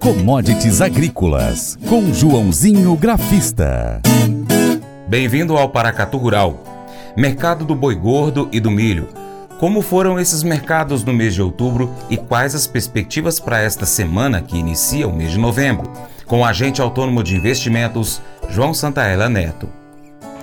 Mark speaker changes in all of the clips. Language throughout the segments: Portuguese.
Speaker 1: Commodities Agrícolas, com Joãozinho Grafista.
Speaker 2: Bem-vindo ao Paracatu Rural. Mercado do boi gordo e do milho. Como foram esses mercados no mês de outubro e quais as perspectivas para esta semana que inicia o mês de novembro? Com o agente autônomo de investimentos, João Santaella Neto.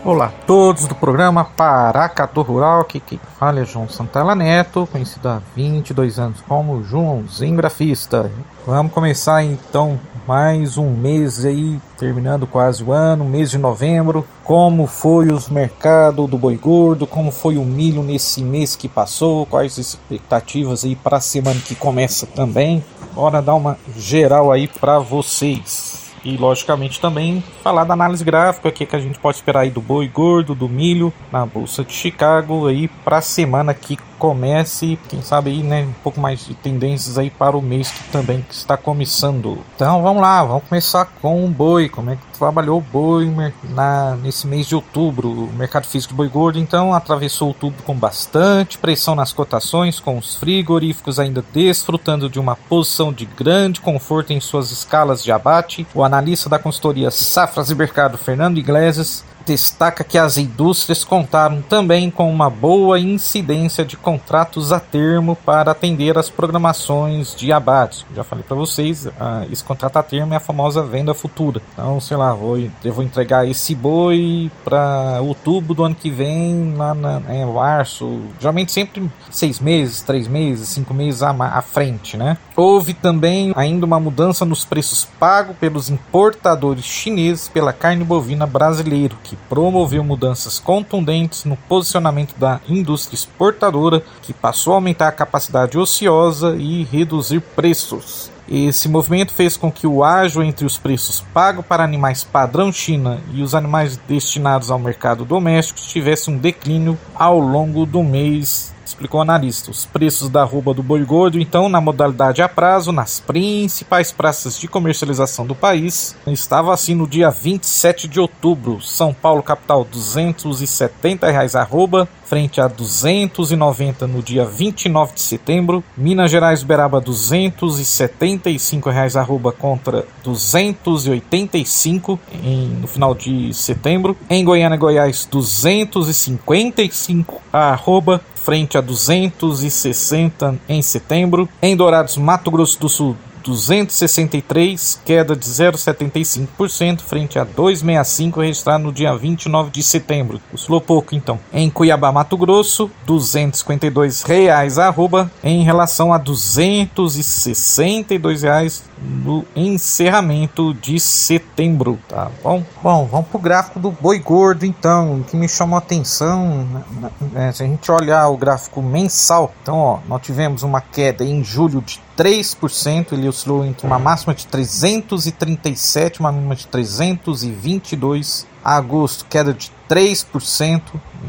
Speaker 3: Olá a todos do programa Paracatu Rural, aqui quem fala é João Santella Neto, conhecido há 22 anos como Joãozinho Grafista. Vamos começar então mais um mês aí, terminando quase o ano, mês de novembro. Como foi os mercados do boi gordo, como foi o milho nesse mês que passou, quais as expectativas aí para a semana que começa também. Bora dar uma geral aí para vocês. E logicamente também falar da análise gráfica, o que, que a gente pode esperar aí do boi gordo, do milho na Bolsa de Chicago aí para a semana que comece, quem sabe aí, né, um pouco mais de tendências aí para o mês que também está começando. Então vamos lá, vamos começar com o boi, como é que trabalhou o boi na, nesse mês de outubro. O mercado físico de boi gordo então atravessou outubro com bastante pressão nas cotações, com os frigoríficos ainda desfrutando de uma posição de grande conforto em suas escalas de abate. O analista da consultoria Safras e Mercado, Fernando Iglesias, destaca que as indústrias contaram também com uma boa incidência de contratos a termo para atender às programações de abate. Já falei para vocês, esse contrato a termo é a famosa venda futura. Então, sei lá, vou, eu vou entregar esse boi para outubro do ano que vem, lá na, em março, geralmente sempre seis meses, três meses, cinco meses à, à frente, né? Houve também ainda uma mudança nos preços pagos pelos importadores chineses pela carne bovina brasileira, que promoveu mudanças contundentes no posicionamento da indústria exportadora, que passou a aumentar a capacidade ociosa e reduzir preços. Esse movimento fez com que o ágio entre os preços pagos para animais padrão China e os animais destinados ao mercado doméstico tivesse um declínio ao longo do mês explicou o analista. Os preços da arroba do boi gordo, então, na modalidade a prazo, nas principais praças de comercialização do país, estava assim no dia 27 de outubro. São Paulo, capital, 270 reais arroba, frente a 290 no dia 29 de setembro. Minas Gerais, Beraba, 275 reais arroba contra 285 em, no final de setembro. Em Goiânia, Goiás, 255 arroba frente a 260 em setembro. Em Dourados, Mato Grosso do Sul, 263, queda de 0,75% frente a 265 registrado no dia 29 de setembro. Oscilou pouco então. Em Cuiabá, Mato Grosso, 252 reais arroba em relação a 262 reais no encerramento de setembro, tá bom? Bom, vamos pro gráfico do boi gordo então, que me chamou a atenção, né, se a gente olhar o gráfico mensal, então ó, nós tivemos uma queda em julho de 3%, ele oscilou entre uma máxima de 337 uma mínima de 322. Agosto, queda de 3%,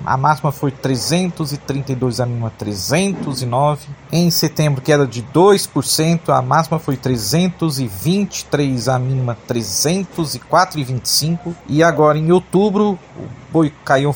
Speaker 3: a máxima foi 332, a mínima 309. Em setembro, queda de 2%, a máxima foi 323, a mínima 304,25. E agora em outubro, boi caiu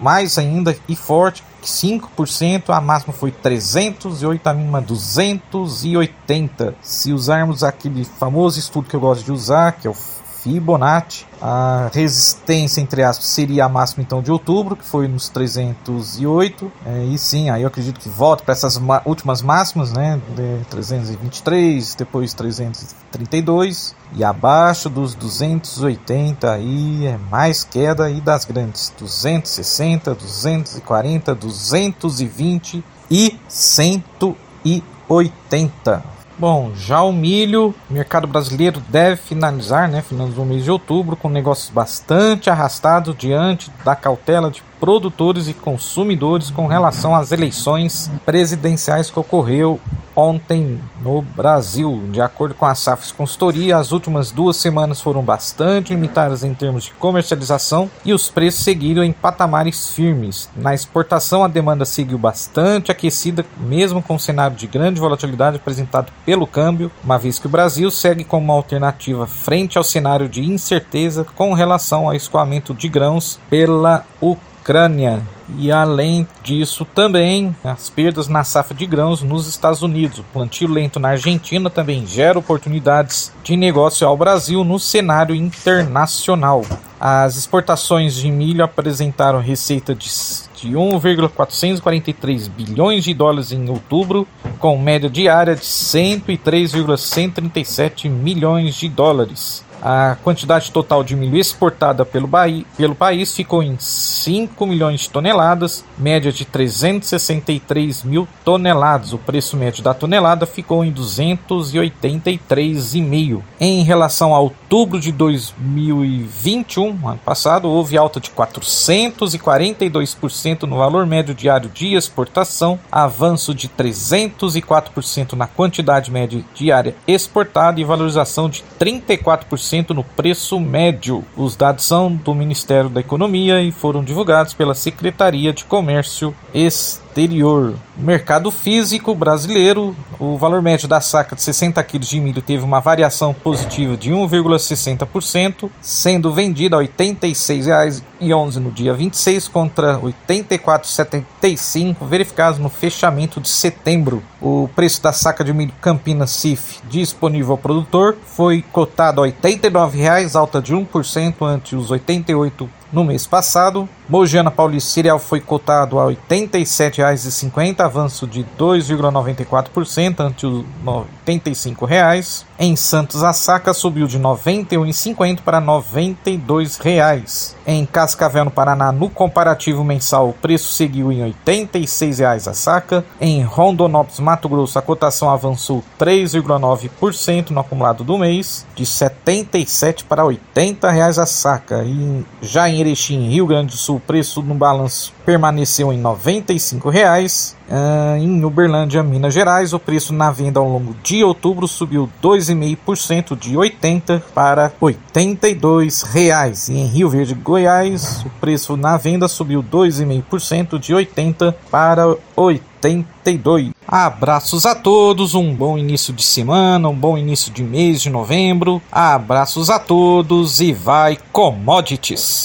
Speaker 3: mais ainda e forte, 5%, a máxima foi 308, a mínima 280. Se usarmos aquele famoso estudo que eu gosto de usar, que é o Fibonacci. A resistência, entre aspas, seria a máxima então de outubro, que foi nos 308. É, e sim, aí eu acredito que volta para essas últimas máximas, né? De 323, depois 332. E abaixo dos 280 aí é mais queda aí das grandes. 260, 240, 220 e 180. Bom, já o milho, o mercado brasileiro deve finalizar, né, finalizou o mês de outubro com negócios bastante arrastados diante da cautela de produtores e consumidores com relação às eleições presidenciais que ocorreu ontem no Brasil. De acordo com a Safras Consultoria, as últimas duas semanas foram bastante limitadas em termos de comercialização e os preços seguiram em patamares firmes. Na exportação, a demanda seguiu bastante aquecida, mesmo com o cenário de grande volatilidade apresentado pelo câmbio, uma vez que o Brasil segue como uma alternativa frente ao cenário de incerteza com relação ao escoamento de grãos pela Ucrânia. Ucrânia. E além disso, também as perdas na safra de grãos nos Estados Unidos. O plantio lento na Argentina também gera oportunidades de negócio ao Brasil no cenário internacional. As exportações de milho apresentaram receita de de 1,443 bilhões de dólares em outubro, com média diária de 103,137 milhões de dólares. A quantidade total de milho exportada pelo, pelo país ficou em 5 milhões de toneladas, média de 363 mil toneladas. O preço médio da tonelada ficou em 283,5. Em relação a outubro de 2021, ano passado, houve alta de 442% no valor médio diário de exportação, avanço de 304% na quantidade média diária exportada e valorização de 34% no preço médio. Os dados são do Ministério da Economia e foram divulgados pela Secretaria de Comércio Exterior exterior. Mercado físico brasileiro, o valor médio da saca de 60 kg de milho teve uma variação positiva de 1,60%, sendo vendida a R$ 86,11 no dia 26 contra R$ 84,75 verificados no fechamento de setembro. O preço da saca de milho Campinas CIF disponível ao produtor foi cotado a R$ 89,00, alta de 1% ante os R$ 88 no mês passado. Mogiana Paulista Cereal foi cotado a R$ 87,50, avanço de 2,94% ante os R$ 85,00. Em Santos, a saca subiu de R$ 91,50 para R$ 92,00. Em Cascavel, no Paraná, no comparativo mensal, o preço seguiu em R$ 86,00 a saca. Em Rondonópolis, Mato Grosso, a cotação avançou 3,9% no acumulado do mês, de R$ 77 para R$ 80,00 a saca. E já em Erechim, Rio Grande do Sul, o preço no balanço permaneceu em R$ 95,00. Uh, em Uberlândia, Minas Gerais, o preço na venda ao longo de outubro subiu 2,5% de 80 para 82 reais. E em Rio Verde, Goiás, o preço na venda subiu 2,5% de 80 para 82. Abraços a todos, um bom início de semana, um bom início de mês de novembro. Abraços a todos e vai commodities.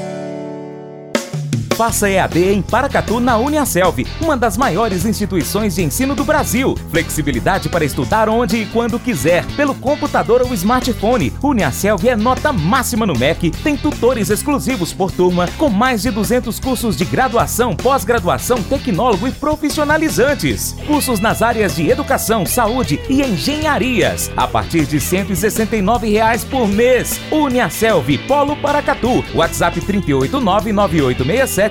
Speaker 1: Faça EAD em Paracatu na Uniaselv, uma das maiores instituições de ensino do Brasil. Flexibilidade para estudar onde e quando quiser, pelo computador ou smartphone. Uniaselv é nota máxima no MEC, tem tutores exclusivos por turma, com mais de 200 cursos de graduação, pós-graduação, tecnólogo e profissionalizantes. Cursos nas áreas de educação, saúde e engenharias, a partir de 169 reais por mês. Uniaselv, Polo Paracatu, WhatsApp 3899867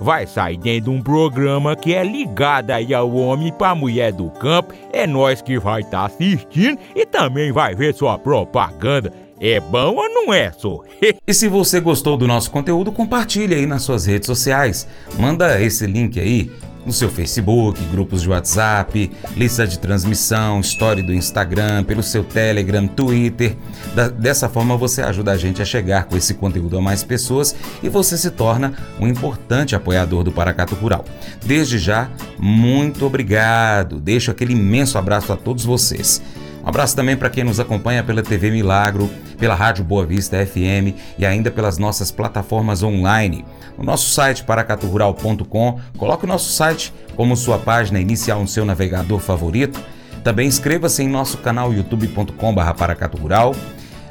Speaker 4: vai sair dentro de um programa que é ligado aí ao homem pra mulher do campo. É nós que vai estar tá assistindo e também vai ver sua propaganda. É bom ou não é, só?
Speaker 2: e se você gostou do nosso conteúdo, compartilhe aí nas suas redes sociais. Manda esse link aí no seu Facebook, grupos de WhatsApp, lista de transmissão, story do Instagram, pelo seu Telegram, Twitter. Da, dessa forma você ajuda a gente a chegar com esse conteúdo a mais pessoas e você se torna um importante apoiador do Paracato Rural. Desde já, muito obrigado. Deixo aquele imenso abraço a todos vocês. Um abraço também para quem nos acompanha pela TV Milagro, pela Rádio Boa Vista FM e ainda pelas nossas plataformas online. No nosso site paracaturural.com, coloque o nosso site como sua página inicial no seu navegador favorito. Também inscreva-se em nosso canal youtube.com.br paracaturural.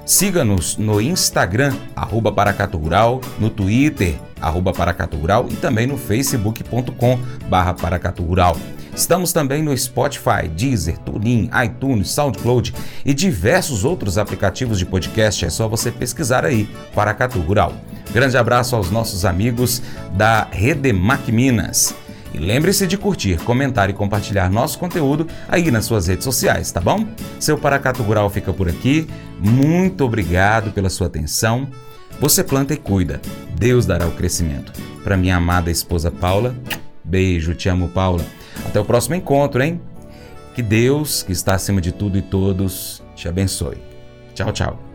Speaker 2: Siga-nos no Instagram, arroba Paracatural, no Twitter, arroba Paracatural e também no facebook.com barra Paracatural. Estamos também no Spotify, Deezer, TuneIn, iTunes, SoundCloud e diversos outros aplicativos de podcast. É só você pesquisar aí, Paracatu Rural. Grande abraço aos nossos amigos da Redemac Minas. E lembre-se de curtir, comentar e compartilhar nosso conteúdo aí nas suas redes sociais, tá bom? Seu Paracato Rural fica por aqui. Muito obrigado pela sua atenção. Você planta e cuida. Deus dará o crescimento. Para minha amada esposa Paula, beijo, te amo, Paula. Até o próximo encontro, hein? Que Deus, que está acima de tudo e todos, te abençoe. Tchau, tchau.